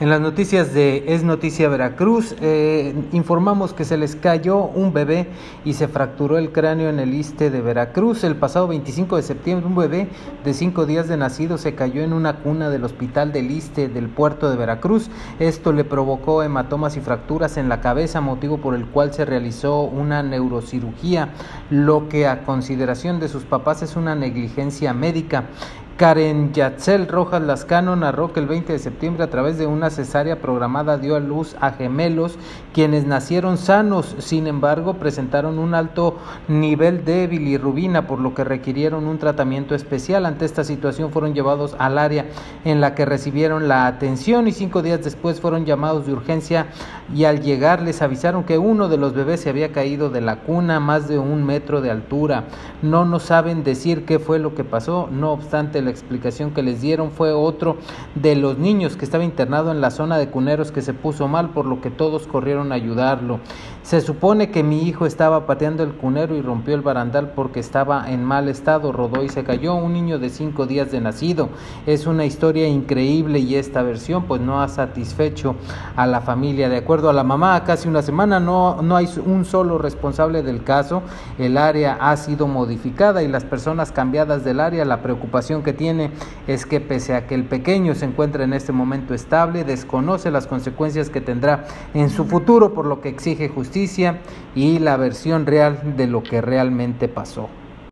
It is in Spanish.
En las noticias de Es Noticia Veracruz, eh, informamos que se les cayó un bebé y se fracturó el cráneo en el Iste de Veracruz. El pasado 25 de septiembre, un bebé de cinco días de nacido se cayó en una cuna del Hospital del Iste del puerto de Veracruz. Esto le provocó hematomas y fracturas en la cabeza, motivo por el cual se realizó una neurocirugía, lo que a consideración de sus papás es una negligencia médica. Karen Yatzel Rojas Lascano narró que el 20 de septiembre a través de una cesárea programada dio a luz a gemelos quienes nacieron sanos, sin embargo presentaron un alto nivel de bilirrubina por lo que requirieron un tratamiento especial. Ante esta situación fueron llevados al área en la que recibieron la atención y cinco días después fueron llamados de urgencia y al llegar les avisaron que uno de los bebés se había caído de la cuna más de un metro de altura. No nos saben decir qué fue lo que pasó, no obstante la explicación que les dieron fue otro de los niños que estaba internado en la zona de cuneros que se puso mal, por lo que todos corrieron a ayudarlo. Se supone que mi hijo estaba pateando el cunero y rompió el barandal porque estaba en mal estado, rodó y se cayó un niño de cinco días de nacido. Es una historia increíble y esta versión pues no ha satisfecho a la familia. De acuerdo a la mamá, casi una semana no, no hay un solo responsable del caso. El área ha sido modificada y las personas cambiadas del área, la preocupación que tiene es que pese a que el pequeño se encuentra en este momento estable, desconoce las consecuencias que tendrá en su futuro, por lo que exige justicia y la versión real de lo que realmente pasó.